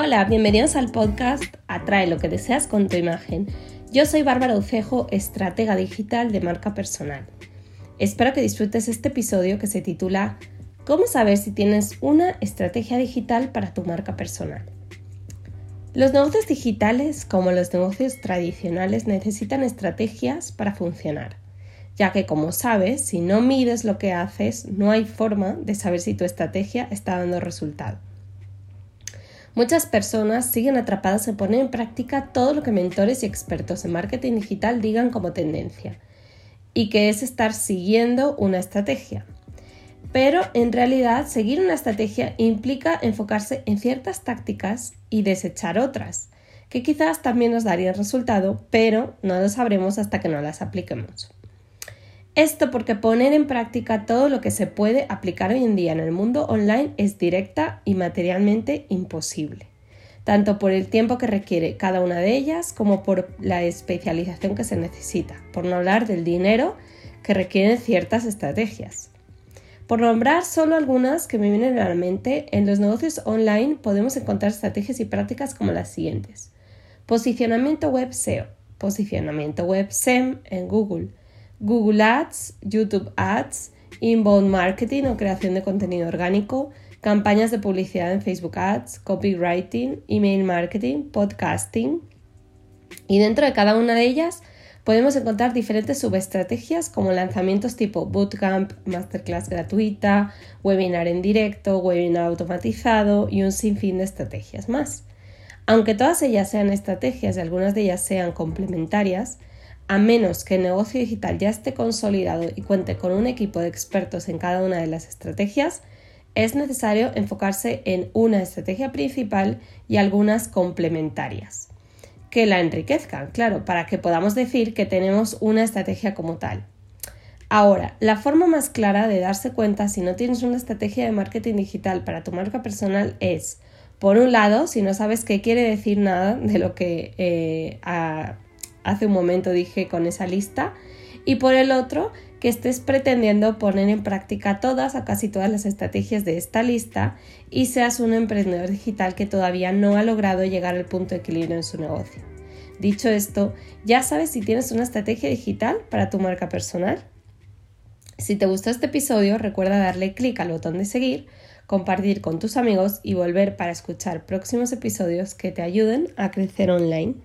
Hola, bienvenidos al podcast Atrae lo que deseas con tu imagen. Yo soy Bárbara Ucejo, estratega digital de marca personal. Espero que disfrutes este episodio que se titula ¿Cómo saber si tienes una estrategia digital para tu marca personal? Los negocios digitales, como los negocios tradicionales, necesitan estrategias para funcionar, ya que como sabes, si no mides lo que haces, no hay forma de saber si tu estrategia está dando resultado. Muchas personas siguen atrapadas en poner en práctica todo lo que mentores y expertos en marketing digital digan como tendencia, y que es estar siguiendo una estrategia. Pero en realidad seguir una estrategia implica enfocarse en ciertas tácticas y desechar otras, que quizás también nos darían resultado, pero no lo sabremos hasta que no las apliquemos. Esto porque poner en práctica todo lo que se puede aplicar hoy en día en el mundo online es directa y materialmente imposible, tanto por el tiempo que requiere cada una de ellas como por la especialización que se necesita, por no hablar del dinero que requieren ciertas estrategias. Por nombrar solo algunas que me vienen a la mente, en los negocios online podemos encontrar estrategias y prácticas como las siguientes. Posicionamiento web SEO, posicionamiento web SEM en Google, Google Ads, YouTube Ads, inbound marketing o creación de contenido orgánico, campañas de publicidad en Facebook Ads, copywriting, email marketing, podcasting. Y dentro de cada una de ellas podemos encontrar diferentes subestrategias como lanzamientos tipo bootcamp, masterclass gratuita, webinar en directo, webinar automatizado y un sinfín de estrategias más. Aunque todas ellas sean estrategias y algunas de ellas sean complementarias, a menos que el negocio digital ya esté consolidado y cuente con un equipo de expertos en cada una de las estrategias, es necesario enfocarse en una estrategia principal y algunas complementarias que la enriquezcan, claro, para que podamos decir que tenemos una estrategia como tal. Ahora, la forma más clara de darse cuenta si no tienes una estrategia de marketing digital para tu marca personal es, por un lado, si no sabes qué quiere decir nada de lo que eh, hace un momento dije con esa lista y por el otro que estés pretendiendo poner en práctica todas o casi todas las estrategias de esta lista y seas un emprendedor digital que todavía no ha logrado llegar al punto de equilibrio en su negocio. Dicho esto, ya sabes si tienes una estrategia digital para tu marca personal. Si te gustó este episodio, recuerda darle clic al botón de seguir, compartir con tus amigos y volver para escuchar próximos episodios que te ayuden a crecer online.